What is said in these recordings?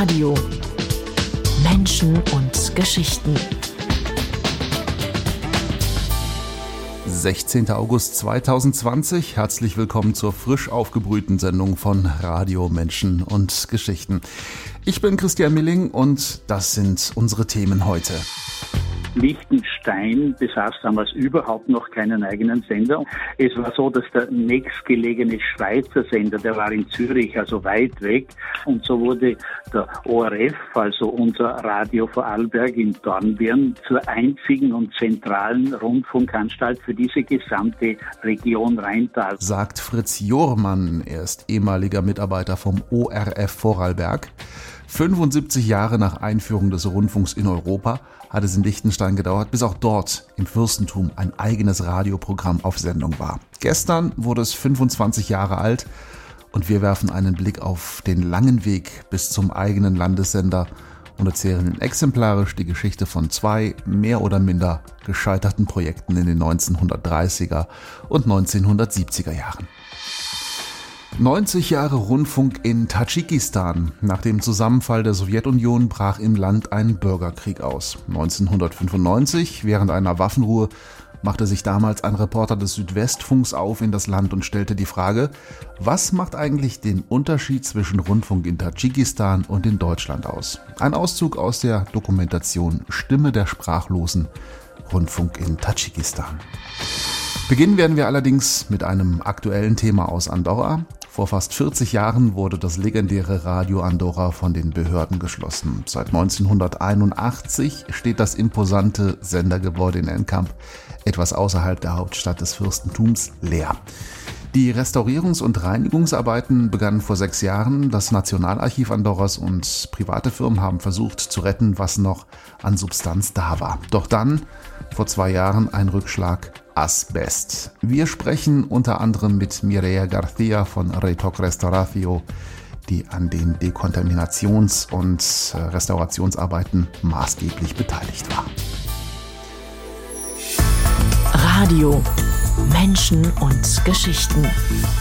Radio. Menschen und Geschichten. 16. August 2020. Herzlich willkommen zur frisch aufgebrühten Sendung von Radio Menschen und Geschichten. Ich bin Christian Milling und das sind unsere Themen heute. Liechtenstein besaß damals überhaupt noch keinen eigenen Sender. Es war so, dass der nächstgelegene Schweizer Sender, der war in Zürich, also weit weg. Und so wurde der ORF, also unser Radio Vorarlberg in Dornbirn, zur einzigen und zentralen Rundfunkanstalt für diese gesamte Region Rheintal. Sagt Fritz Jormann, er ist ehemaliger Mitarbeiter vom ORF Vorarlberg. 75 Jahre nach Einführung des Rundfunks in Europa hat es in Liechtenstein gedauert, bis auch dort im Fürstentum ein eigenes Radioprogramm auf Sendung war. Gestern wurde es 25 Jahre alt und wir werfen einen Blick auf den langen Weg bis zum eigenen Landessender und erzählen exemplarisch die Geschichte von zwei mehr oder minder gescheiterten Projekten in den 1930er und 1970er Jahren. 90 Jahre Rundfunk in Tadschikistan. Nach dem Zusammenfall der Sowjetunion brach im Land ein Bürgerkrieg aus. 1995, während einer Waffenruhe, machte sich damals ein Reporter des Südwestfunks auf in das Land und stellte die Frage, was macht eigentlich den Unterschied zwischen Rundfunk in Tadschikistan und in Deutschland aus? Ein Auszug aus der Dokumentation Stimme der Sprachlosen, Rundfunk in Tadschikistan. Beginnen werden wir allerdings mit einem aktuellen Thema aus Andorra. Vor fast 40 Jahren wurde das legendäre Radio Andorra von den Behörden geschlossen. Seit 1981 steht das imposante Sendergebäude in Enkamp etwas außerhalb der Hauptstadt des Fürstentums leer. Die Restaurierungs- und Reinigungsarbeiten begannen vor sechs Jahren. Das Nationalarchiv Andorras und private Firmen haben versucht zu retten, was noch an Substanz da war. Doch dann, vor zwei Jahren, ein Rückschlag Asbest. Wir sprechen unter anderem mit Mireia Garcia von Retoc Restauratio, die an den Dekontaminations- und äh, Restaurationsarbeiten maßgeblich beteiligt war. Radio Menschen und Geschichten.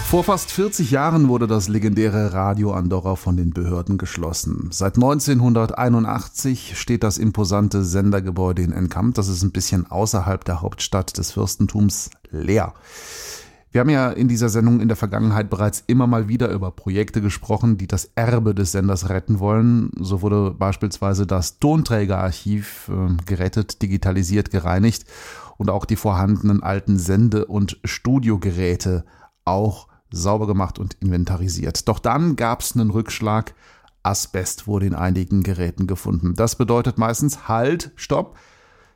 Vor fast 40 Jahren wurde das legendäre Radio Andorra von den Behörden geschlossen. Seit 1981 steht das imposante Sendergebäude in Enkamp, das ist ein bisschen außerhalb der Hauptstadt des Fürstentums, leer. Wir haben ja in dieser Sendung in der Vergangenheit bereits immer mal wieder über Projekte gesprochen, die das Erbe des Senders retten wollen. So wurde beispielsweise das Tonträgerarchiv äh, gerettet, digitalisiert, gereinigt und auch die vorhandenen alten Sende- und Studiogeräte auch sauber gemacht und inventarisiert. Doch dann gab es einen Rückschlag. Asbest wurde in einigen Geräten gefunden. Das bedeutet meistens Halt, Stopp.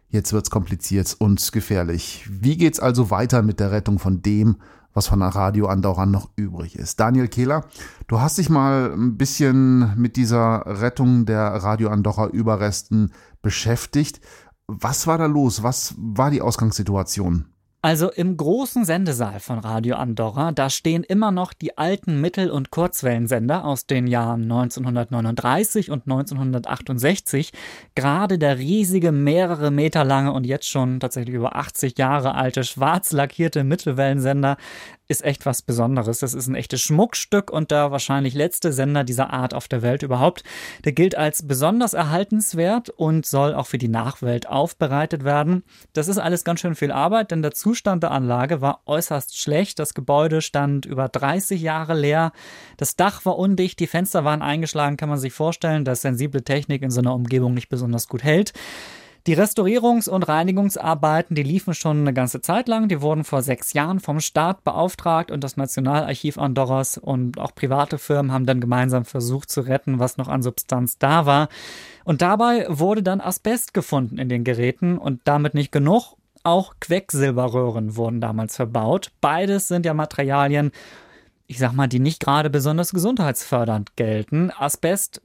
Jetzt wird's kompliziert und gefährlich. Wie geht's also weiter mit der Rettung von dem, was von der Radio Andorra noch übrig ist? Daniel Kehler, du hast dich mal ein bisschen mit dieser Rettung der Radio Andorra Überresten beschäftigt. Was war da los? Was war die Ausgangssituation? Also im großen Sendesaal von Radio Andorra, da stehen immer noch die alten Mittel- und Kurzwellensender aus den Jahren 1939 und 1968. Gerade der riesige, mehrere Meter lange und jetzt schon tatsächlich über 80 Jahre alte schwarz lackierte Mittelwellensender ist echt was Besonderes. Das ist ein echtes Schmuckstück und der wahrscheinlich letzte Sender dieser Art auf der Welt überhaupt. Der gilt als besonders erhaltenswert und soll auch für die Nachwelt aufbereitet werden. Das ist alles ganz schön viel Arbeit, denn der Zustand der Anlage war äußerst schlecht. Das Gebäude stand über 30 Jahre leer. Das Dach war undicht, die Fenster waren eingeschlagen, kann man sich vorstellen, dass sensible Technik in so einer Umgebung nicht besonders gut hält. Die Restaurierungs- und Reinigungsarbeiten, die liefen schon eine ganze Zeit lang. Die wurden vor sechs Jahren vom Staat beauftragt und das Nationalarchiv Andorras und auch private Firmen haben dann gemeinsam versucht zu retten, was noch an Substanz da war. Und dabei wurde dann Asbest gefunden in den Geräten und damit nicht genug. Auch Quecksilberröhren wurden damals verbaut. Beides sind ja Materialien, ich sag mal, die nicht gerade besonders gesundheitsfördernd gelten. Asbest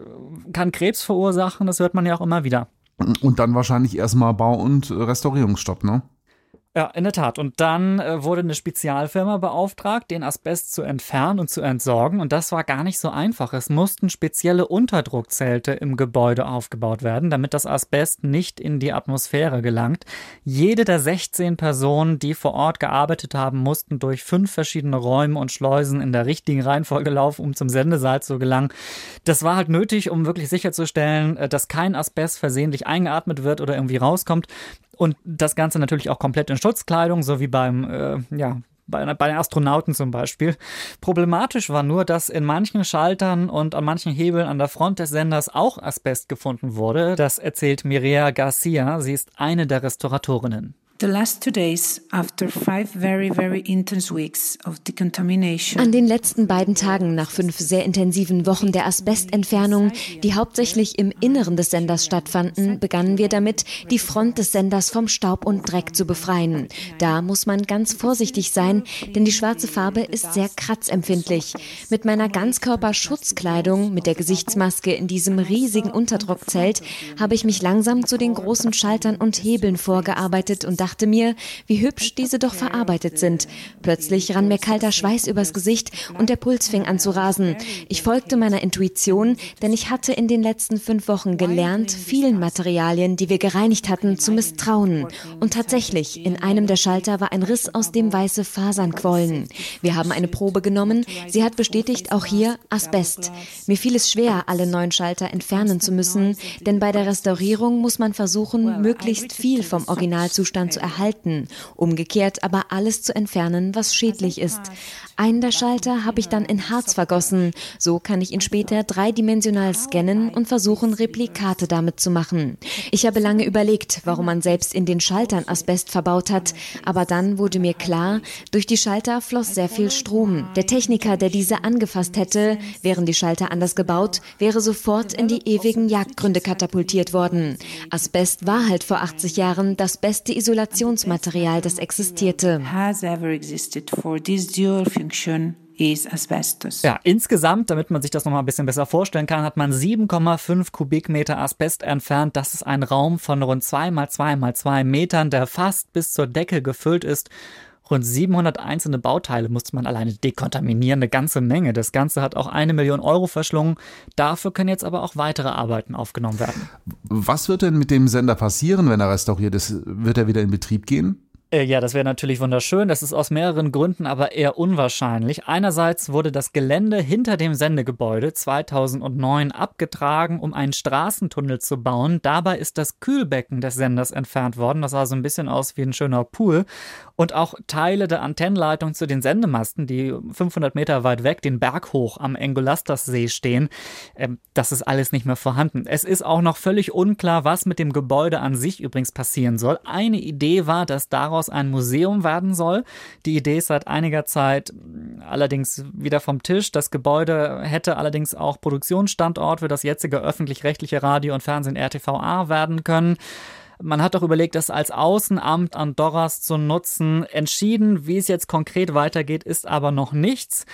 kann Krebs verursachen, das hört man ja auch immer wieder. Und dann wahrscheinlich erstmal Bau- und Restaurierungsstopp, ne? Ja, in der Tat. Und dann äh, wurde eine Spezialfirma beauftragt, den Asbest zu entfernen und zu entsorgen. Und das war gar nicht so einfach. Es mussten spezielle Unterdruckzelte im Gebäude aufgebaut werden, damit das Asbest nicht in die Atmosphäre gelangt. Jede der 16 Personen, die vor Ort gearbeitet haben, mussten durch fünf verschiedene Räume und Schleusen in der richtigen Reihenfolge laufen, um zum Sendesaal zu gelangen. Das war halt nötig, um wirklich sicherzustellen, äh, dass kein Asbest versehentlich eingeatmet wird oder irgendwie rauskommt. Und das Ganze natürlich auch komplett in Schutzkleidung, so wie beim, äh, ja, bei, bei den Astronauten zum Beispiel. Problematisch war nur, dass in manchen Schaltern und an manchen Hebeln an der Front des Senders auch Asbest gefunden wurde. Das erzählt Mireia Garcia. Sie ist eine der Restauratorinnen. An den letzten beiden Tagen nach fünf sehr intensiven Wochen der Asbestentfernung, die hauptsächlich im Inneren des Senders stattfanden, begannen wir damit, die Front des Senders vom Staub und Dreck zu befreien. Da muss man ganz vorsichtig sein, denn die schwarze Farbe ist sehr kratzempfindlich. Mit meiner Ganzkörperschutzkleidung, mit der Gesichtsmaske in diesem riesigen Unterdruckzelt, habe ich mich langsam zu den großen Schaltern und Hebeln vorgearbeitet und dachte mir, wie hübsch diese doch verarbeitet sind. Plötzlich rann mir kalter Schweiß übers Gesicht und der Puls fing an zu rasen. Ich folgte meiner Intuition, denn ich hatte in den letzten fünf Wochen gelernt, vielen Materialien, die wir gereinigt hatten, zu misstrauen. Und tatsächlich, in einem der Schalter war ein Riss, aus dem weiße Fasern quollen. Wir haben eine Probe genommen. Sie hat bestätigt, auch hier Asbest. Mir fiel es schwer, alle neun Schalter entfernen zu müssen, denn bei der Restaurierung muss man versuchen, möglichst viel vom Originalzustand zu zu erhalten, umgekehrt aber alles zu entfernen, was schädlich ist. Einen der Schalter habe ich dann in Harz vergossen. So kann ich ihn später dreidimensional scannen und versuchen, Replikate damit zu machen. Ich habe lange überlegt, warum man selbst in den Schaltern Asbest verbaut hat, aber dann wurde mir klar, durch die Schalter floss sehr viel Strom. Der Techniker, der diese angefasst hätte, wären die Schalter anders gebaut, wäre sofort in die ewigen Jagdgründe katapultiert worden. Asbest war halt vor 80 Jahren das beste Isolationsmaterial, das existierte. Function is asbestos. Ja, insgesamt, damit man sich das nochmal ein bisschen besser vorstellen kann, hat man 7,5 Kubikmeter Asbest entfernt. Das ist ein Raum von rund 2 mal 2 mal 2 Metern, der fast bis zur Decke gefüllt ist. Rund 700 einzelne Bauteile musste man alleine dekontaminieren, eine ganze Menge. Das Ganze hat auch eine Million Euro verschlungen. Dafür können jetzt aber auch weitere Arbeiten aufgenommen werden. Was wird denn mit dem Sender passieren, wenn er restauriert ist? Wird er wieder in Betrieb gehen? Äh, ja, das wäre natürlich wunderschön. Das ist aus mehreren Gründen aber eher unwahrscheinlich. Einerseits wurde das Gelände hinter dem Sendegebäude 2009 abgetragen, um einen Straßentunnel zu bauen. Dabei ist das Kühlbecken des Senders entfernt worden. Das sah so ein bisschen aus wie ein schöner Pool. Und auch Teile der Antennenleitung zu den Sendemasten, die 500 Meter weit weg den Berg hoch am Engolastas-See stehen, ähm, das ist alles nicht mehr vorhanden. Es ist auch noch völlig unklar, was mit dem Gebäude an sich übrigens passieren soll. Eine Idee war, dass daraus daraus ein Museum werden soll. Die Idee ist seit einiger Zeit allerdings wieder vom Tisch. Das Gebäude hätte allerdings auch Produktionsstandort für das jetzige öffentlich-rechtliche Radio und Fernsehen RTVA werden können. Man hat doch überlegt, das als Außenamt Andorras zu nutzen. Entschieden, wie es jetzt konkret weitergeht, ist aber noch nichts.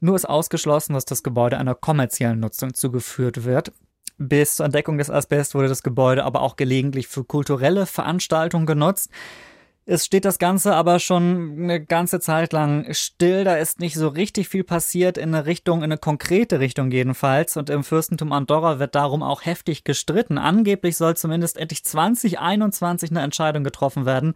Nur ist ausgeschlossen, dass das Gebäude einer kommerziellen Nutzung zugeführt wird. Bis zur Entdeckung des Asbest wurde das Gebäude aber auch gelegentlich für kulturelle Veranstaltungen genutzt. Es steht das Ganze aber schon eine ganze Zeit lang still. Da ist nicht so richtig viel passiert in eine Richtung, in eine konkrete Richtung jedenfalls. Und im Fürstentum Andorra wird darum auch heftig gestritten. Angeblich soll zumindest endlich 2021 eine Entscheidung getroffen werden.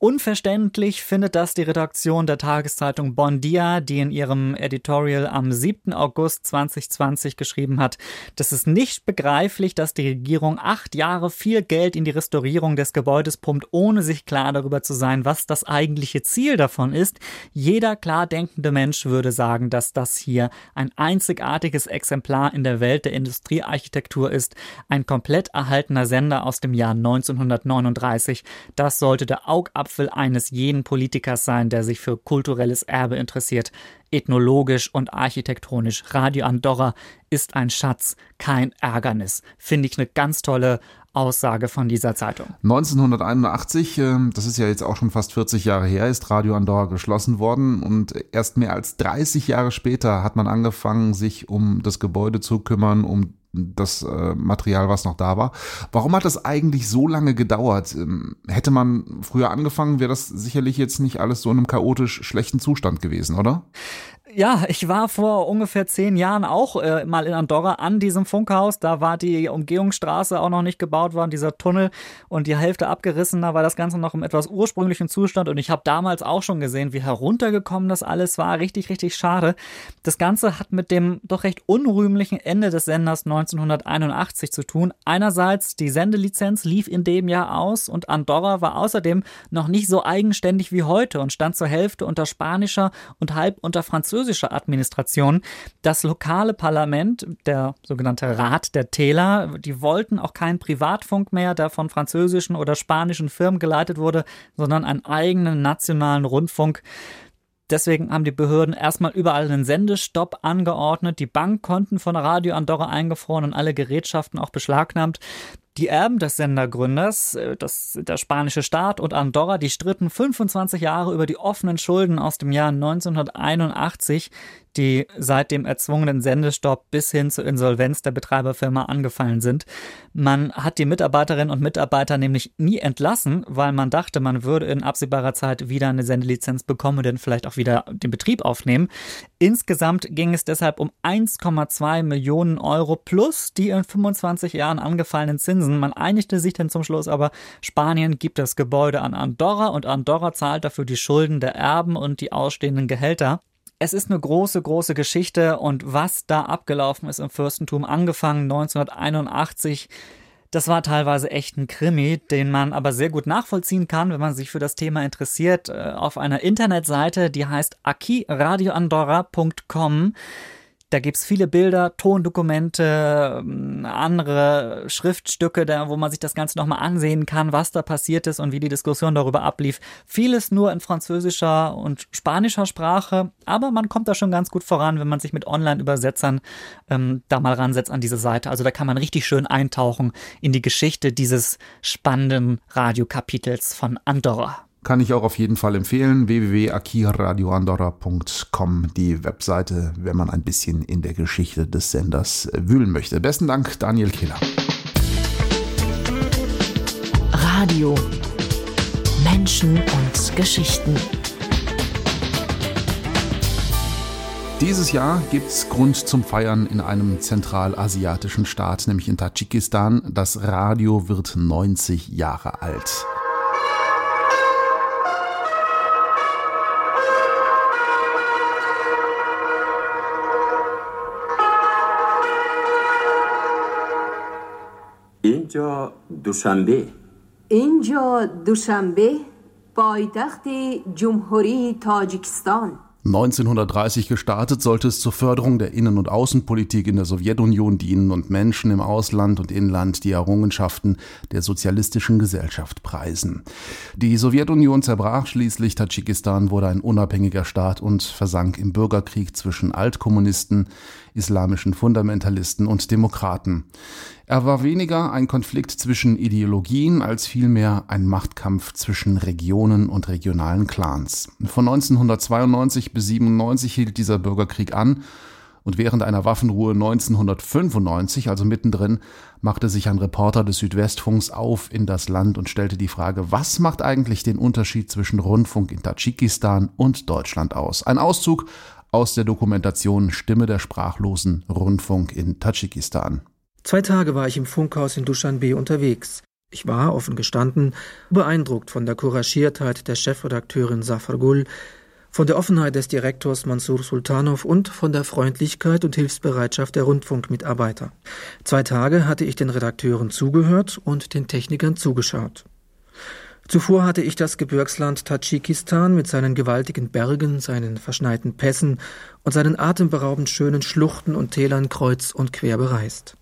Unverständlich findet das die Redaktion der Tageszeitung Bon Dia, die in ihrem Editorial am 7. August 2020 geschrieben hat, das ist nicht begreiflich, dass die Regierung acht Jahre viel Geld in die Restaurierung des Gebäudes pumpt, ohne sich klar darüber zu sein, was das eigentliche Ziel davon ist. Jeder klar denkende Mensch würde sagen, dass das hier ein einzigartiges Exemplar in der Welt der Industriearchitektur ist, ein komplett erhaltener Sender aus dem Jahr 1939. Das sollte der Augapfel Apfel eines jeden Politikers sein, der sich für kulturelles Erbe interessiert. Ethnologisch und architektonisch. Radio Andorra ist ein Schatz, kein Ärgernis. Finde ich eine ganz tolle Aussage von dieser Zeitung. 1981, ähm, das ist ja jetzt auch schon fast 40 Jahre her, ist Radio Andorra geschlossen worden und erst mehr als 30 Jahre später hat man angefangen, sich um das Gebäude zu kümmern, um das äh, Material, was noch da war. Warum hat das eigentlich so lange gedauert? Ähm, hätte man früher angefangen, wäre das sicherlich jetzt nicht alles so in einem chaotisch schlechten Zustand gewesen, oder? Ja, ich war vor ungefähr zehn Jahren auch äh, mal in Andorra an diesem Funkhaus. Da war die Umgehungsstraße auch noch nicht gebaut worden, dieser Tunnel und die Hälfte abgerissen. Da war das Ganze noch im etwas ursprünglichen Zustand. Und ich habe damals auch schon gesehen, wie heruntergekommen das alles war. Richtig, richtig schade. Das Ganze hat mit dem doch recht unrühmlichen Ende des Senders 1981 zu tun. Einerseits, die Sendelizenz lief in dem Jahr aus und Andorra war außerdem noch nicht so eigenständig wie heute und stand zur Hälfte unter spanischer und halb unter französischer französischer Administration. Das lokale Parlament, der sogenannte Rat der Täler, die wollten auch keinen Privatfunk mehr, der von französischen oder spanischen Firmen geleitet wurde, sondern einen eigenen nationalen Rundfunk. Deswegen haben die Behörden erstmal überall einen Sendestopp angeordnet, die Bankkonten von Radio Andorra eingefroren und alle Gerätschaften auch beschlagnahmt. Die Erben des Sendergründers, äh, das, der spanische Staat und Andorra, die stritten 25 Jahre über die offenen Schulden aus dem Jahr 1981, die seit dem erzwungenen Sendestopp bis hin zur Insolvenz der Betreiberfirma angefallen sind. Man hat die Mitarbeiterinnen und Mitarbeiter nämlich nie entlassen, weil man dachte, man würde in absehbarer Zeit wieder eine Sendelizenz bekommen und dann vielleicht auch wieder den Betrieb aufnehmen. Insgesamt ging es deshalb um 1,2 Millionen Euro plus die in 25 Jahren angefallenen Zinsen. Man einigte sich dann zum Schluss aber, Spanien gibt das Gebäude an Andorra und Andorra zahlt dafür die Schulden der Erben und die ausstehenden Gehälter. Es ist eine große, große Geschichte und was da abgelaufen ist im Fürstentum, angefangen 1981, das war teilweise echt ein Krimi, den man aber sehr gut nachvollziehen kann, wenn man sich für das Thema interessiert, äh, auf einer Internetseite, die heißt akiradioandorra.com. Da gibt's viele Bilder, Tondokumente, ähm, andere Schriftstücke, da, wo man sich das Ganze nochmal ansehen kann, was da passiert ist und wie die Diskussion darüber ablief. Vieles nur in französischer und spanischer Sprache, aber man kommt da schon ganz gut voran, wenn man sich mit Online-Übersetzern ähm, da mal ransetzt an diese Seite. Also da kann man richtig schön eintauchen in die Geschichte dieses spannenden Radiokapitels von Andorra. Kann ich auch auf jeden Fall empfehlen. www.akiradioandorra.com, die Webseite, wenn man ein bisschen in der Geschichte des Senders wühlen möchte. Besten Dank, Daniel Killer. Radio. Menschen und Geschichten. Dieses Jahr gibt es Grund zum Feiern in einem zentralasiatischen Staat, nämlich in Tadschikistan. Das Radio wird 90 Jahre alt. دوشنبه اینجا دوشنبه پایتخت جمهوری تاجیکستان 1930 gestartet, sollte es zur Förderung der Innen- und Außenpolitik in der Sowjetunion dienen und Menschen im Ausland und Inland die Errungenschaften der sozialistischen Gesellschaft preisen. Die Sowjetunion zerbrach schließlich, Tadschikistan wurde ein unabhängiger Staat und versank im Bürgerkrieg zwischen Altkommunisten, islamischen Fundamentalisten und Demokraten. Er war weniger ein Konflikt zwischen Ideologien als vielmehr ein Machtkampf zwischen Regionen und regionalen Clans. Von 1992 bis 97 hielt dieser Bürgerkrieg an und während einer Waffenruhe 1995, also mittendrin, machte sich ein Reporter des Südwestfunks auf in das Land und stellte die Frage, was macht eigentlich den Unterschied zwischen Rundfunk in Tadschikistan und Deutschland aus? Ein Auszug aus der Dokumentation Stimme der Sprachlosen Rundfunk in Tadschikistan. Zwei Tage war ich im Funkhaus in Duschanbe unterwegs. Ich war, offen gestanden, beeindruckt von der Couragiertheit der Chefredakteurin Safar Gul, von der Offenheit des Direktors Mansur Sultanov und von der Freundlichkeit und Hilfsbereitschaft der Rundfunkmitarbeiter. Zwei Tage hatte ich den Redakteuren zugehört und den Technikern zugeschaut. Zuvor hatte ich das Gebirgsland Tadschikistan mit seinen gewaltigen Bergen, seinen verschneiten Pässen und seinen atemberaubend schönen Schluchten und Tälern kreuz und quer bereist.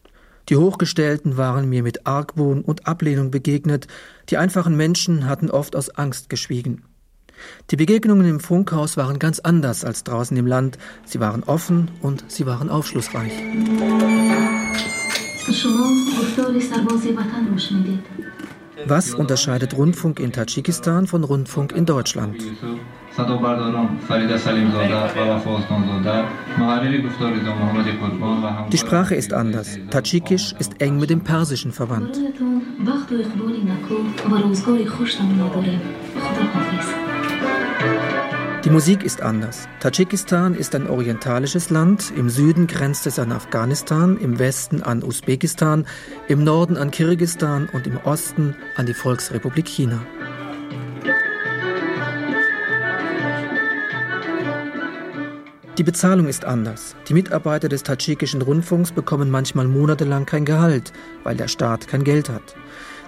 Die Hochgestellten waren mir mit Argwohn und Ablehnung begegnet, die einfachen Menschen hatten oft aus Angst geschwiegen. Die Begegnungen im Funkhaus waren ganz anders als draußen im Land, sie waren offen und sie waren aufschlussreich. Was unterscheidet Rundfunk in Tadschikistan von Rundfunk in Deutschland? Die Sprache ist anders. Tadschikisch ist eng mit dem Persischen verwandt. Die Musik ist anders. Tadschikistan ist ein orientalisches Land. Im Süden grenzt es an Afghanistan, im Westen an Usbekistan, im Norden an Kirgisistan und im Osten an die Volksrepublik China. Die Bezahlung ist anders. Die Mitarbeiter des tadschikischen Rundfunks bekommen manchmal monatelang kein Gehalt, weil der Staat kein Geld hat.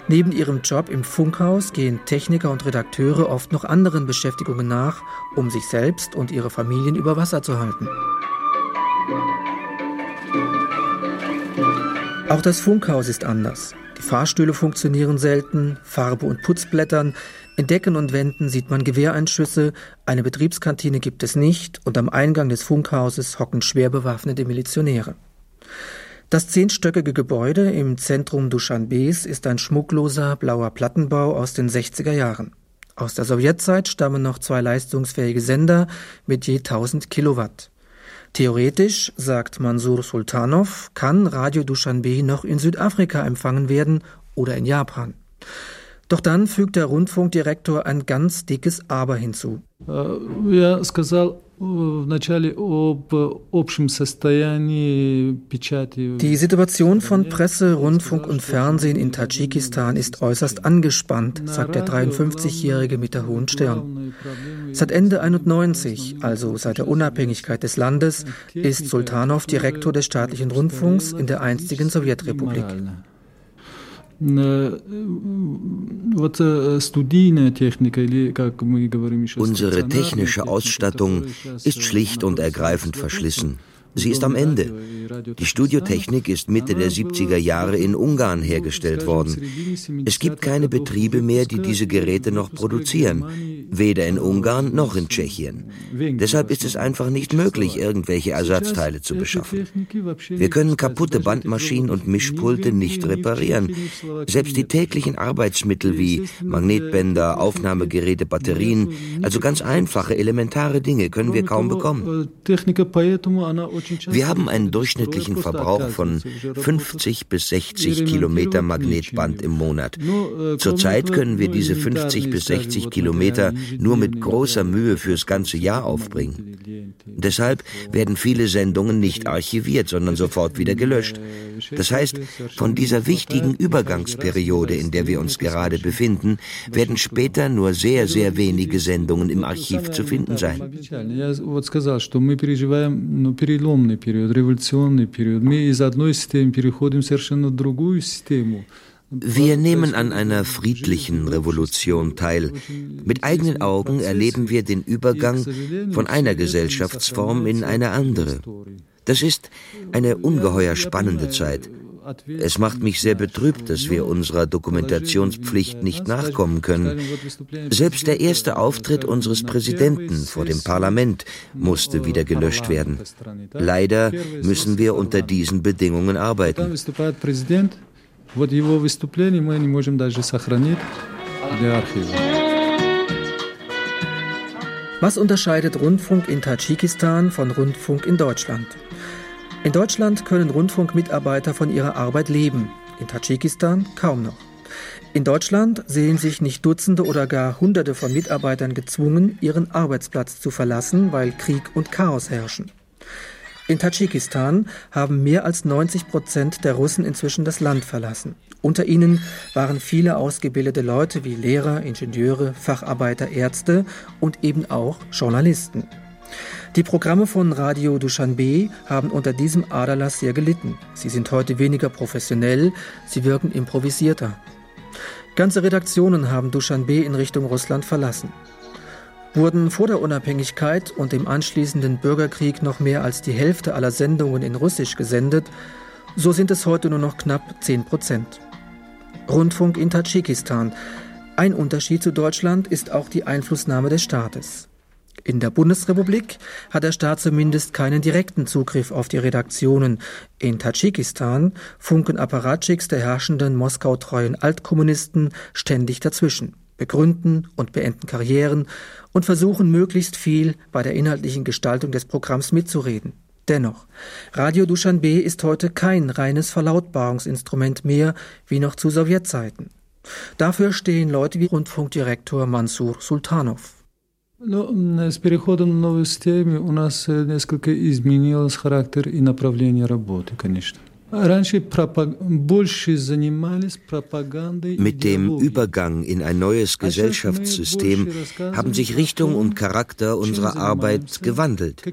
Neben ihrem Job im Funkhaus gehen Techniker und Redakteure oft noch anderen Beschäftigungen nach, um sich selbst und ihre Familien über Wasser zu halten. Auch das Funkhaus ist anders. Die Fahrstühle funktionieren selten, Farbe und Putzblättern, in Decken und Wänden sieht man Gewehreinschüsse, eine Betriebskantine gibt es nicht und am Eingang des Funkhauses hocken schwer bewaffnete Milizionäre. Das zehnstöckige Gebäude im Zentrum Duschanbes ist ein schmuckloser blauer Plattenbau aus den 60er Jahren. Aus der Sowjetzeit stammen noch zwei leistungsfähige Sender mit je 1000 Kilowatt. Theoretisch, sagt Mansur Sultanov, kann Radio Duschanbe noch in Südafrika empfangen werden oder in Japan. Doch dann fügt der Rundfunkdirektor ein ganz dickes Aber hinzu. Э, Die Situation von Presse, Rundfunk und Fernsehen in Tadschikistan ist äußerst angespannt, sagt der 53-Jährige mit der hohen Stirn. Seit Ende 91, also seit der Unabhängigkeit des Landes, ist Sultanov Direktor des staatlichen Rundfunks in der einstigen Sowjetrepublik. Unsere technische Ausstattung ist schlicht und ergreifend verschlissen. Sie ist am Ende. Die Studiotechnik ist Mitte der 70er Jahre in Ungarn hergestellt worden. Es gibt keine Betriebe mehr, die diese Geräte noch produzieren, weder in Ungarn noch in Tschechien. Deshalb ist es einfach nicht möglich, irgendwelche Ersatzteile zu beschaffen. Wir können kaputte Bandmaschinen und Mischpulte nicht reparieren. Selbst die täglichen Arbeitsmittel wie Magnetbänder, Aufnahmegeräte, Batterien, also ganz einfache, elementare Dinge können wir kaum bekommen. Wir haben einen durchschnittlichen Verbrauch von 50 bis 60 Kilometer Magnetband im Monat. Zurzeit können wir diese 50 bis 60 Kilometer nur mit großer Mühe fürs ganze Jahr aufbringen. Deshalb werden viele Sendungen nicht archiviert, sondern sofort wieder gelöscht. Das heißt, von dieser wichtigen Übergangsperiode, in der wir uns gerade befinden, werden später nur sehr, sehr wenige Sendungen im Archiv zu finden sein переломный период, революционный период. Мы из одной системы переходим совершенно в другую систему. Wir nehmen an einer friedlichen Revolution teil. Mit eigenen Augen erleben wir den Übergang von einer Gesellschaftsform in eine andere. Das ist eine ungeheuer spannende Zeit. Es macht mich sehr betrübt, dass wir unserer Dokumentationspflicht nicht nachkommen können. Selbst der erste Auftritt unseres Präsidenten vor dem Parlament musste wieder gelöscht werden. Leider müssen wir unter diesen Bedingungen arbeiten. Was unterscheidet Rundfunk in Tadschikistan von Rundfunk in Deutschland? In Deutschland können Rundfunkmitarbeiter von ihrer Arbeit leben, in Tadschikistan kaum noch. In Deutschland sehen sich nicht Dutzende oder gar Hunderte von Mitarbeitern gezwungen, ihren Arbeitsplatz zu verlassen, weil Krieg und Chaos herrschen. In Tadschikistan haben mehr als 90 Prozent der Russen inzwischen das Land verlassen. Unter ihnen waren viele ausgebildete Leute wie Lehrer, Ingenieure, Facharbeiter, Ärzte und eben auch Journalisten. Die Programme von Radio Dushanbe haben unter diesem Aderlass sehr gelitten. Sie sind heute weniger professionell, sie wirken improvisierter. Ganze Redaktionen haben Dushanbe in Richtung Russland verlassen. Wurden vor der Unabhängigkeit und dem anschließenden Bürgerkrieg noch mehr als die Hälfte aller Sendungen in Russisch gesendet, so sind es heute nur noch knapp 10 Prozent. Rundfunk in Tadschikistan. Ein Unterschied zu Deutschland ist auch die Einflussnahme des Staates. In der Bundesrepublik hat der Staat zumindest keinen direkten Zugriff auf die Redaktionen. In Tadschikistan funken Apparatchiks der herrschenden Moskau-treuen Altkommunisten ständig dazwischen. begründen und beenden Karrieren und versuchen möglichst viel bei der inhaltlichen Gestaltung des Programms mitzureden. Dennoch, Radio Duschanbe ist heute kein reines Verlautbarungsinstrument mehr wie noch zu Sowjetzeiten. Dafür stehen Leute wie Rundfunkdirektor Mansur Sultanov. с переходом на новые системы у нас несколько изменилось характер и направление работы, конечно. Mit dem Übergang in ein neues Gesellschaftssystem haben sich Richtung und Charakter unserer Arbeit gewandelt.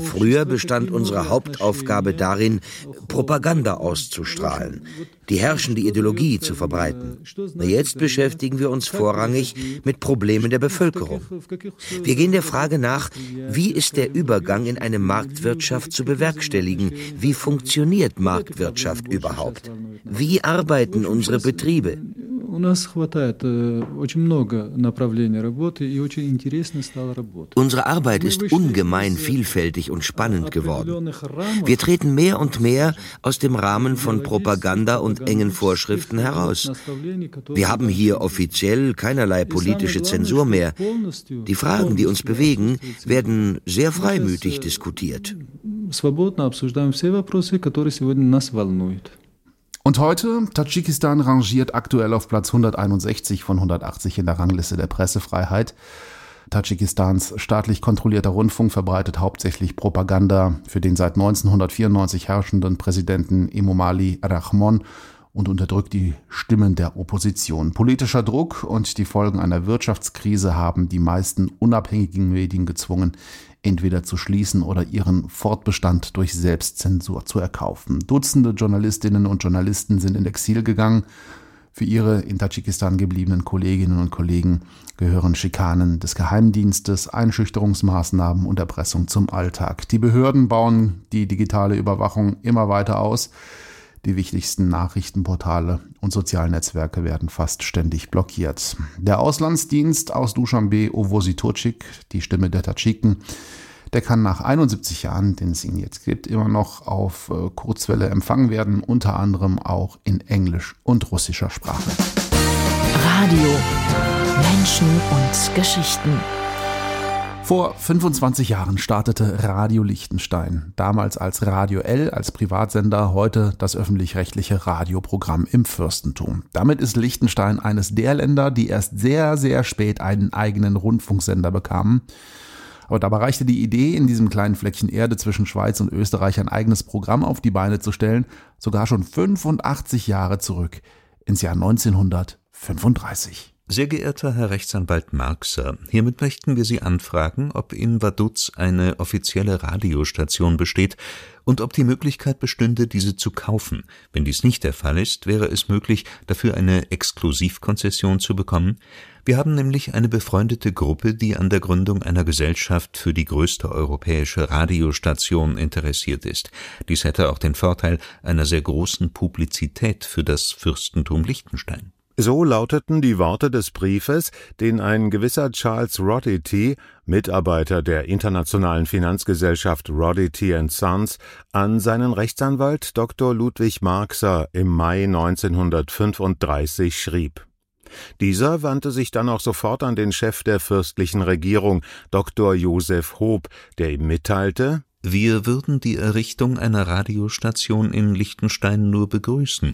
Früher bestand unsere Hauptaufgabe darin, Propaganda auszustrahlen, die herrschende Ideologie zu verbreiten. Jetzt beschäftigen wir uns vorrangig mit Problemen der Bevölkerung. Wir gehen der Frage nach, wie ist der Übergang in eine Marktwirtschaft zu bewerkstelligen? Wie funktioniert Marktwirtschaft? Überhaupt? Wie arbeiten unsere Betriebe? Unsere Arbeit ist ungemein vielfältig und spannend geworden. Wir treten mehr und mehr aus dem Rahmen von Propaganda und engen Vorschriften heraus. Wir haben hier offiziell keinerlei politische Zensur mehr. Die Fragen, die uns bewegen, werden sehr freimütig diskutiert свободно обсуждаем все вопросы, которые сегодня нас волнуют. Und heute, Tadschikistan rangiert aktuell auf Platz 161 von 180 in der Rangliste der Pressefreiheit. Tadschikistans staatlich kontrollierter Rundfunk verbreitet hauptsächlich Propaganda für den seit 1994 herrschenden Präsidenten Emomali Rahmon und unterdrückt die Stimmen der Opposition. Politischer Druck und die Folgen einer Wirtschaftskrise haben die meisten unabhängigen Medien gezwungen, entweder zu schließen oder ihren Fortbestand durch Selbstzensur zu erkaufen. Dutzende Journalistinnen und Journalisten sind in Exil gegangen. Für ihre in Tadschikistan gebliebenen Kolleginnen und Kollegen gehören Schikanen des Geheimdienstes, Einschüchterungsmaßnahmen und Erpressung zum Alltag. Die Behörden bauen die digitale Überwachung immer weiter aus. Die wichtigsten Nachrichtenportale und Sozialnetzwerke werden fast ständig blockiert. Der Auslandsdienst aus Duschanbe, Ovositocik, die Stimme der Tadschiken, der kann nach 71 Jahren, den es ihn jetzt gibt, immer noch auf äh, Kurzwelle empfangen werden, unter anderem auch in Englisch und russischer Sprache. Radio Menschen und Geschichten. Vor 25 Jahren startete Radio Liechtenstein, damals als Radio L, als Privatsender, heute das öffentlich-rechtliche Radioprogramm im Fürstentum. Damit ist Liechtenstein eines der Länder, die erst sehr, sehr spät einen eigenen Rundfunksender bekamen. Aber dabei reichte die Idee, in diesem kleinen Fleckchen Erde zwischen Schweiz und Österreich ein eigenes Programm auf die Beine zu stellen, sogar schon 85 Jahre zurück, ins Jahr 1935. Sehr geehrter Herr Rechtsanwalt Marxer, hiermit möchten wir Sie anfragen, ob in Vaduz eine offizielle Radiostation besteht und ob die Möglichkeit bestünde, diese zu kaufen. Wenn dies nicht der Fall ist, wäre es möglich, dafür eine Exklusivkonzession zu bekommen. Wir haben nämlich eine befreundete Gruppe, die an der Gründung einer Gesellschaft für die größte europäische Radiostation interessiert ist. Dies hätte auch den Vorteil einer sehr großen Publizität für das Fürstentum Liechtenstein. So lauteten die Worte des Briefes, den ein gewisser Charles Roddity, Mitarbeiter der internationalen Finanzgesellschaft Roddity Sons, an seinen Rechtsanwalt Dr. Ludwig Marxer im Mai 1935 schrieb. Dieser wandte sich dann auch sofort an den Chef der fürstlichen Regierung, Dr. Josef Hob, der ihm mitteilte, wir würden die Errichtung einer Radiostation in Liechtenstein nur begrüßen.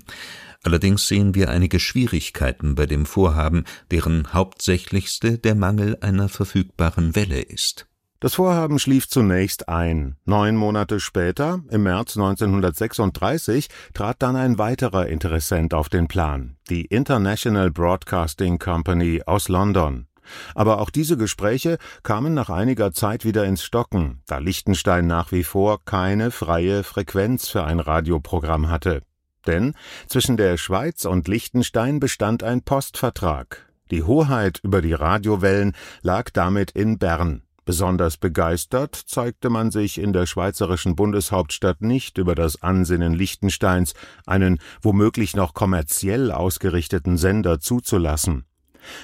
Allerdings sehen wir einige Schwierigkeiten bei dem Vorhaben, deren hauptsächlichste der Mangel einer verfügbaren Welle ist. Das Vorhaben schlief zunächst ein. Neun Monate später, im März 1936, trat dann ein weiterer Interessent auf den Plan, die International Broadcasting Company aus London. Aber auch diese Gespräche kamen nach einiger Zeit wieder ins Stocken, da Liechtenstein nach wie vor keine freie Frequenz für ein Radioprogramm hatte. Denn zwischen der Schweiz und Liechtenstein bestand ein Postvertrag. Die Hoheit über die Radiowellen lag damit in Bern. Besonders begeistert zeigte man sich in der schweizerischen Bundeshauptstadt nicht über das Ansinnen Liechtensteins, einen womöglich noch kommerziell ausgerichteten Sender zuzulassen.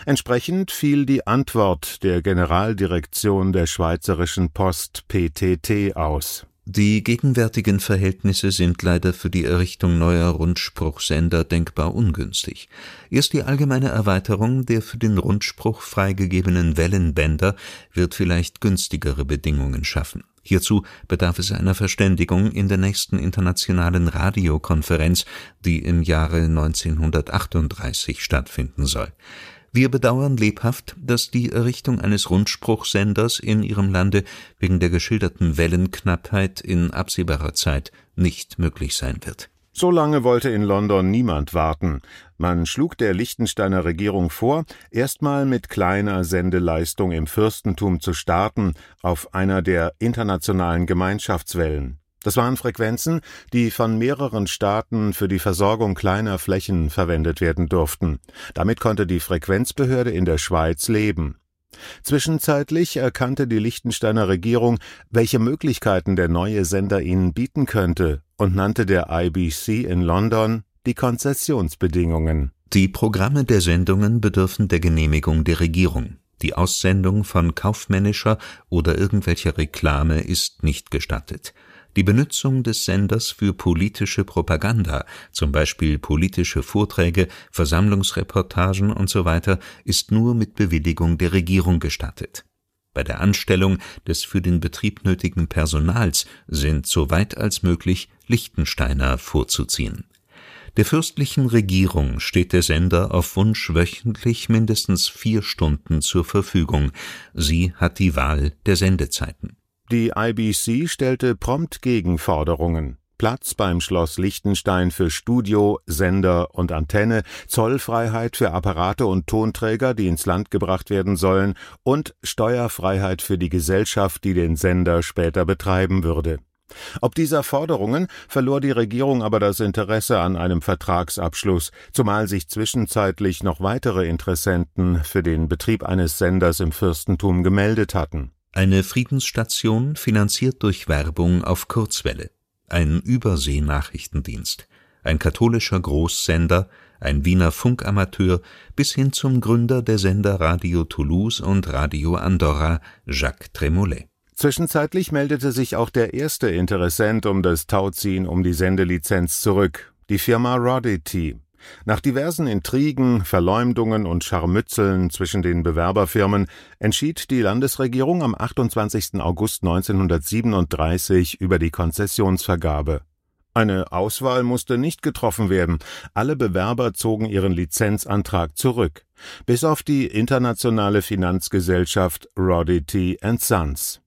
Entsprechend fiel die Antwort der Generaldirektion der Schweizerischen Post PTT aus. Die gegenwärtigen Verhältnisse sind leider für die Errichtung neuer Rundspruchsender denkbar ungünstig. Erst die allgemeine Erweiterung der für den Rundspruch freigegebenen Wellenbänder wird vielleicht günstigere Bedingungen schaffen. Hierzu bedarf es einer Verständigung in der nächsten Internationalen Radiokonferenz, die im Jahre 1938 stattfinden soll wir bedauern lebhaft, dass die Errichtung eines Rundspruchsenders in Ihrem Lande wegen der geschilderten Wellenknappheit in absehbarer Zeit nicht möglich sein wird. So lange wollte in London niemand warten. Man schlug der Liechtensteiner Regierung vor, erstmal mit kleiner Sendeleistung im Fürstentum zu starten, auf einer der internationalen Gemeinschaftswellen. Das waren Frequenzen, die von mehreren Staaten für die Versorgung kleiner Flächen verwendet werden durften. Damit konnte die Frequenzbehörde in der Schweiz leben. Zwischenzeitlich erkannte die Liechtensteiner Regierung, welche Möglichkeiten der neue Sender ihnen bieten könnte und nannte der IBC in London die Konzessionsbedingungen. Die Programme der Sendungen bedürfen der Genehmigung der Regierung. Die Aussendung von kaufmännischer oder irgendwelcher Reklame ist nicht gestattet. Die Benutzung des Senders für politische Propaganda, zum Beispiel politische Vorträge, Versammlungsreportagen usw., ist nur mit Bewilligung der Regierung gestattet. Bei der Anstellung des für den Betrieb nötigen Personals sind soweit als möglich Liechtensteiner vorzuziehen. Der fürstlichen Regierung steht der Sender auf Wunsch wöchentlich mindestens vier Stunden zur Verfügung. Sie hat die Wahl der Sendezeiten die IBC stellte prompt Gegenforderungen. Platz beim Schloss Liechtenstein für Studio, Sender und Antenne, Zollfreiheit für Apparate und Tonträger, die ins Land gebracht werden sollen, und Steuerfreiheit für die Gesellschaft, die den Sender später betreiben würde. Ob dieser Forderungen verlor die Regierung aber das Interesse an einem Vertragsabschluss, zumal sich zwischenzeitlich noch weitere Interessenten für den Betrieb eines Senders im Fürstentum gemeldet hatten eine Friedensstation finanziert durch Werbung auf Kurzwelle, ein Überseenachrichtendienst, ein katholischer Großsender, ein Wiener Funkamateur bis hin zum Gründer der Sender Radio Toulouse und Radio Andorra, Jacques Tremollet. Zwischenzeitlich meldete sich auch der erste Interessent um das Tauziehen um die Sendelizenz zurück, die Firma Rodity nach diversen Intrigen, Verleumdungen und Scharmützeln zwischen den Bewerberfirmen entschied die Landesregierung am 28. August 1937 über die Konzessionsvergabe. Eine Auswahl musste nicht getroffen werden. Alle Bewerber zogen ihren Lizenzantrag zurück, bis auf die internationale Finanzgesellschaft Rodity Sons.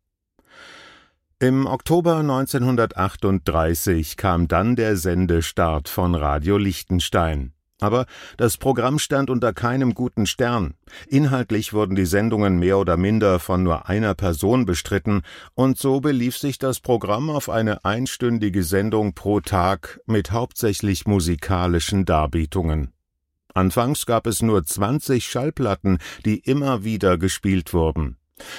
Im Oktober 1938 kam dann der Sendestart von Radio Liechtenstein. Aber das Programm stand unter keinem guten Stern. Inhaltlich wurden die Sendungen mehr oder minder von nur einer Person bestritten, und so belief sich das Programm auf eine einstündige Sendung pro Tag mit hauptsächlich musikalischen Darbietungen. Anfangs gab es nur 20 Schallplatten, die immer wieder gespielt wurden.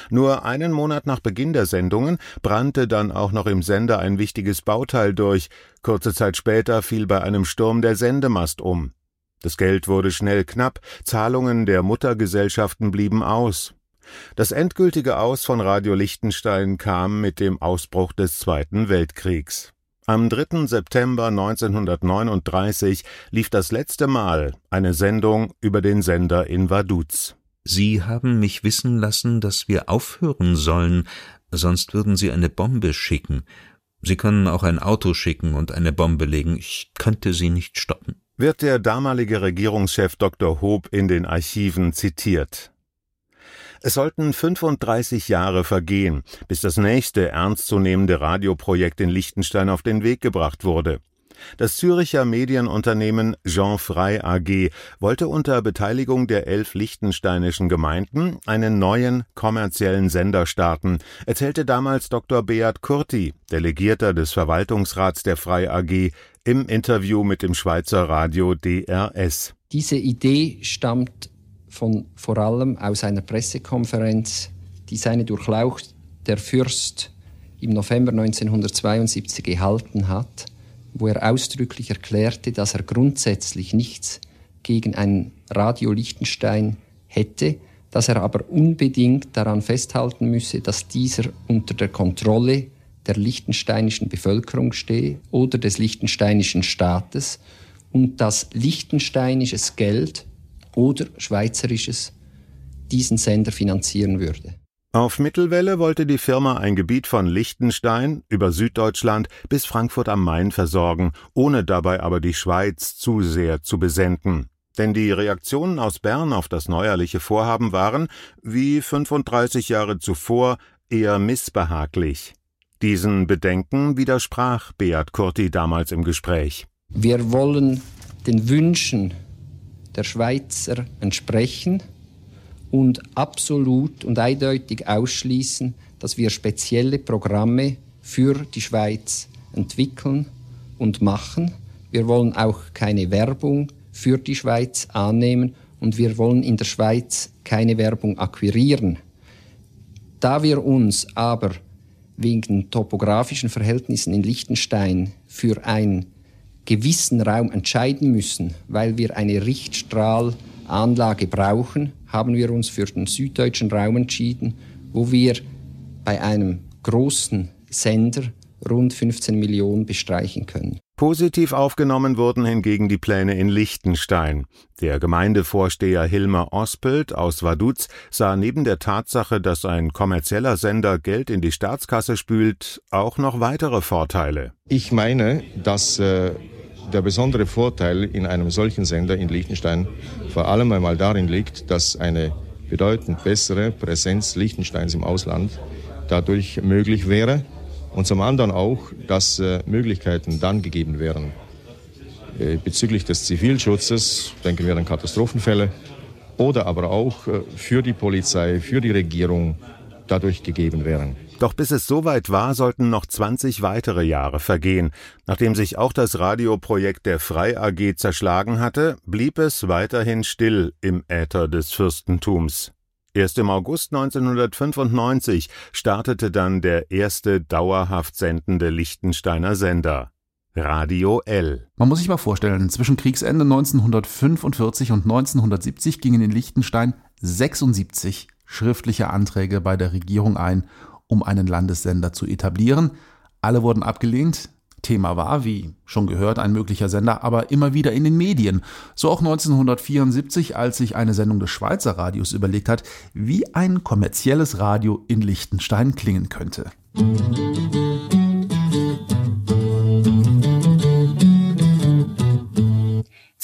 Nur einen Monat nach Beginn der Sendungen brannte dann auch noch im Sender ein wichtiges Bauteil durch. Kurze Zeit später fiel bei einem Sturm der Sendemast um. Das Geld wurde schnell knapp, Zahlungen der Muttergesellschaften blieben aus. Das endgültige Aus von Radio Liechtenstein kam mit dem Ausbruch des Zweiten Weltkriegs. Am 3. September 1939 lief das letzte Mal eine Sendung über den Sender in Vaduz. Sie haben mich wissen lassen, dass wir aufhören sollen, sonst würden Sie eine Bombe schicken. Sie können auch ein Auto schicken und eine Bombe legen, ich könnte Sie nicht stoppen. Wird der damalige Regierungschef Dr. Hoop in den Archiven zitiert. Es sollten 35 Jahre vergehen, bis das nächste ernstzunehmende Radioprojekt in Liechtenstein auf den Weg gebracht wurde. Das Züricher Medienunternehmen Jean Frey AG wollte unter Beteiligung der elf liechtensteinischen Gemeinden einen neuen kommerziellen Sender starten, erzählte damals Dr. Beat Kurti, Delegierter des Verwaltungsrats der Frey AG, im Interview mit dem Schweizer Radio DRS. Diese Idee stammt von vor allem aus einer Pressekonferenz, die seine Durchlaucht der Fürst im November 1972 gehalten hat wo er ausdrücklich erklärte, dass er grundsätzlich nichts gegen ein Radio Liechtenstein hätte, dass er aber unbedingt daran festhalten müsse, dass dieser unter der Kontrolle der liechtensteinischen Bevölkerung stehe oder des liechtensteinischen Staates und dass liechtensteinisches Geld oder schweizerisches diesen Sender finanzieren würde. Auf Mittelwelle wollte die Firma ein Gebiet von Liechtenstein über Süddeutschland bis Frankfurt am Main versorgen, ohne dabei aber die Schweiz zu sehr zu besenden. Denn die Reaktionen aus Bern auf das neuerliche Vorhaben waren, wie 35 Jahre zuvor, eher missbehaglich. Diesen Bedenken widersprach Beat Kurti damals im Gespräch. Wir wollen den Wünschen der Schweizer entsprechen und absolut und eindeutig ausschließen, dass wir spezielle Programme für die Schweiz entwickeln und machen. Wir wollen auch keine Werbung für die Schweiz annehmen und wir wollen in der Schweiz keine Werbung akquirieren. Da wir uns aber wegen topografischen Verhältnissen in Liechtenstein für einen gewissen Raum entscheiden müssen, weil wir eine Richtstrahlanlage brauchen, haben wir uns für den süddeutschen Raum entschieden, wo wir bei einem großen Sender rund 15 Millionen bestreichen können. Positiv aufgenommen wurden hingegen die Pläne in Liechtenstein. Der Gemeindevorsteher Hilmer Ospelt aus Vaduz sah neben der Tatsache, dass ein kommerzieller Sender Geld in die Staatskasse spült, auch noch weitere Vorteile. Ich meine, dass äh, der besondere Vorteil in einem solchen Sender in Liechtenstein vor allem einmal darin liegt, dass eine bedeutend bessere Präsenz Liechtensteins im Ausland dadurch möglich wäre und zum anderen auch, dass äh, Möglichkeiten dann gegeben wären äh, bezüglich des Zivilschutzes, denken wir an Katastrophenfälle, oder aber auch äh, für die Polizei, für die Regierung dadurch gegeben wären. Doch bis es soweit war, sollten noch 20 weitere Jahre vergehen. Nachdem sich auch das Radioprojekt der Frei AG zerschlagen hatte, blieb es weiterhin still im Äther des Fürstentums. Erst im August 1995 startete dann der erste dauerhaft sendende Liechtensteiner Sender. Radio L. Man muss sich mal vorstellen, zwischen Kriegsende 1945 und 1970 gingen in Liechtenstein 76 schriftliche Anträge bei der Regierung ein, um einen Landessender zu etablieren. Alle wurden abgelehnt, Thema war, wie schon gehört, ein möglicher Sender, aber immer wieder in den Medien. So auch 1974, als sich eine Sendung des Schweizer Radios überlegt hat, wie ein kommerzielles Radio in Liechtenstein klingen könnte.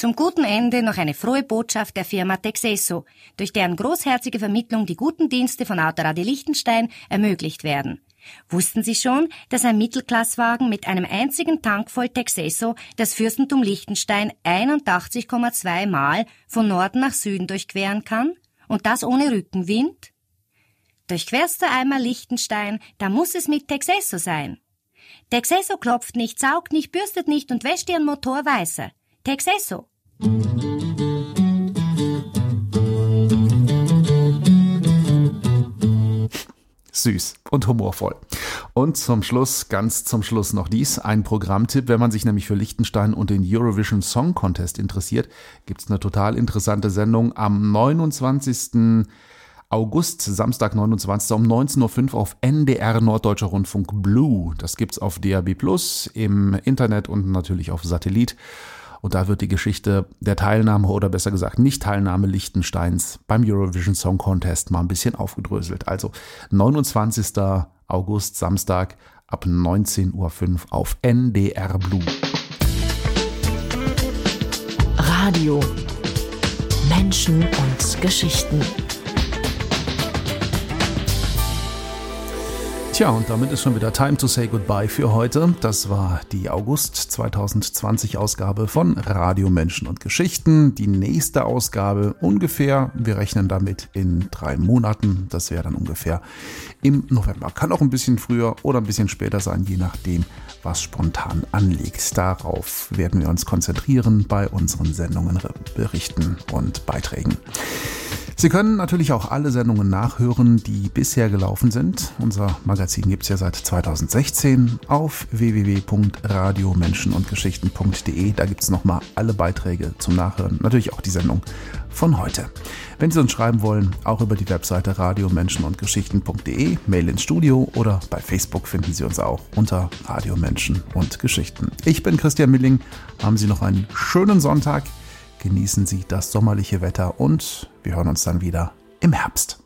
Zum guten Ende noch eine frohe Botschaft der Firma Texeso, durch deren großherzige Vermittlung die guten Dienste von Autoradio Liechtenstein ermöglicht werden. Wussten Sie schon, dass ein Mittelklasswagen mit einem einzigen Tank voll Texeso das Fürstentum Liechtenstein 81,2 Mal von Norden nach Süden durchqueren kann? Und das ohne Rückenwind? Durchquerst du einmal Liechtenstein, da muss es mit Texeso sein. Texeso klopft nicht, saugt nicht, bürstet nicht und wäscht ihren Motor weißer. Texeso. Süß und humorvoll. Und zum Schluss, ganz zum Schluss noch dies, ein Programmtipp. Wenn man sich nämlich für Liechtenstein und den Eurovision Song Contest interessiert, gibt es eine total interessante Sendung am 29. August, Samstag 29. um 19.05 Uhr auf NDR Norddeutscher Rundfunk Blue. Das gibt's auf DAB Plus, im Internet und natürlich auf Satellit. Und da wird die Geschichte der Teilnahme oder besser gesagt Nicht-Teilnahme Liechtensteins beim Eurovision Song Contest mal ein bisschen aufgedröselt. Also 29. August, Samstag ab 19.05 Uhr auf NDR Blue. Radio. Menschen und Geschichten. Tja, und damit ist schon wieder Time to Say Goodbye für heute. Das war die August 2020 Ausgabe von Radio Menschen und Geschichten. Die nächste Ausgabe ungefähr, wir rechnen damit in drei Monaten. Das wäre dann ungefähr im November. Kann auch ein bisschen früher oder ein bisschen später sein, je nachdem, was spontan anliegt. Darauf werden wir uns konzentrieren bei unseren Sendungen, Berichten und Beiträgen. Sie können natürlich auch alle Sendungen nachhören, die bisher gelaufen sind. Unser Magazin gibt es ja seit 2016 auf www.radiomenschenundgeschichten.de. Da gibt es nochmal alle Beiträge zum Nachhören. Natürlich auch die Sendung von heute. Wenn Sie uns schreiben wollen, auch über die Webseite radiomenschenundgeschichten.de, Mail ins Studio oder bei Facebook finden Sie uns auch unter Radio Menschen und Geschichten. Ich bin Christian Milling. Haben Sie noch einen schönen Sonntag. Genießen Sie das sommerliche Wetter und wir hören uns dann wieder im Herbst.